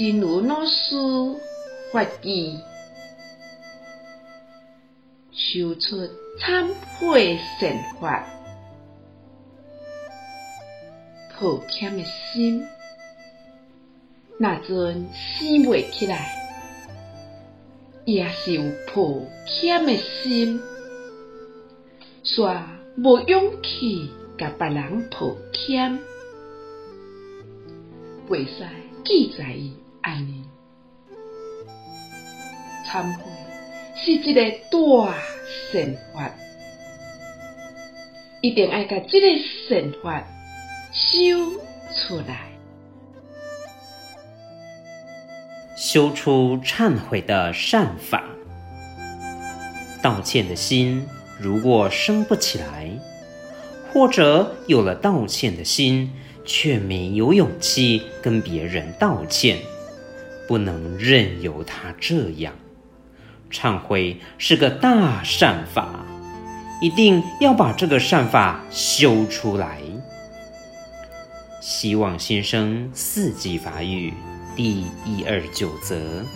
真如老师发起，修出忏悔善法，抱歉的心，那阵生未起来，也是有抱歉的心，煞无勇气甲别人抱歉，袂使记在伊。安尼。忏悔是一个大善法，一定要把这个善法修出来，修出忏悔的善法。道歉的心如果生不起来，或者有了道歉的心，却没有勇气跟别人道歉，不能任由他这样。忏悔是个大善法，一定要把这个善法修出来。希望新生四季法语第一二九则。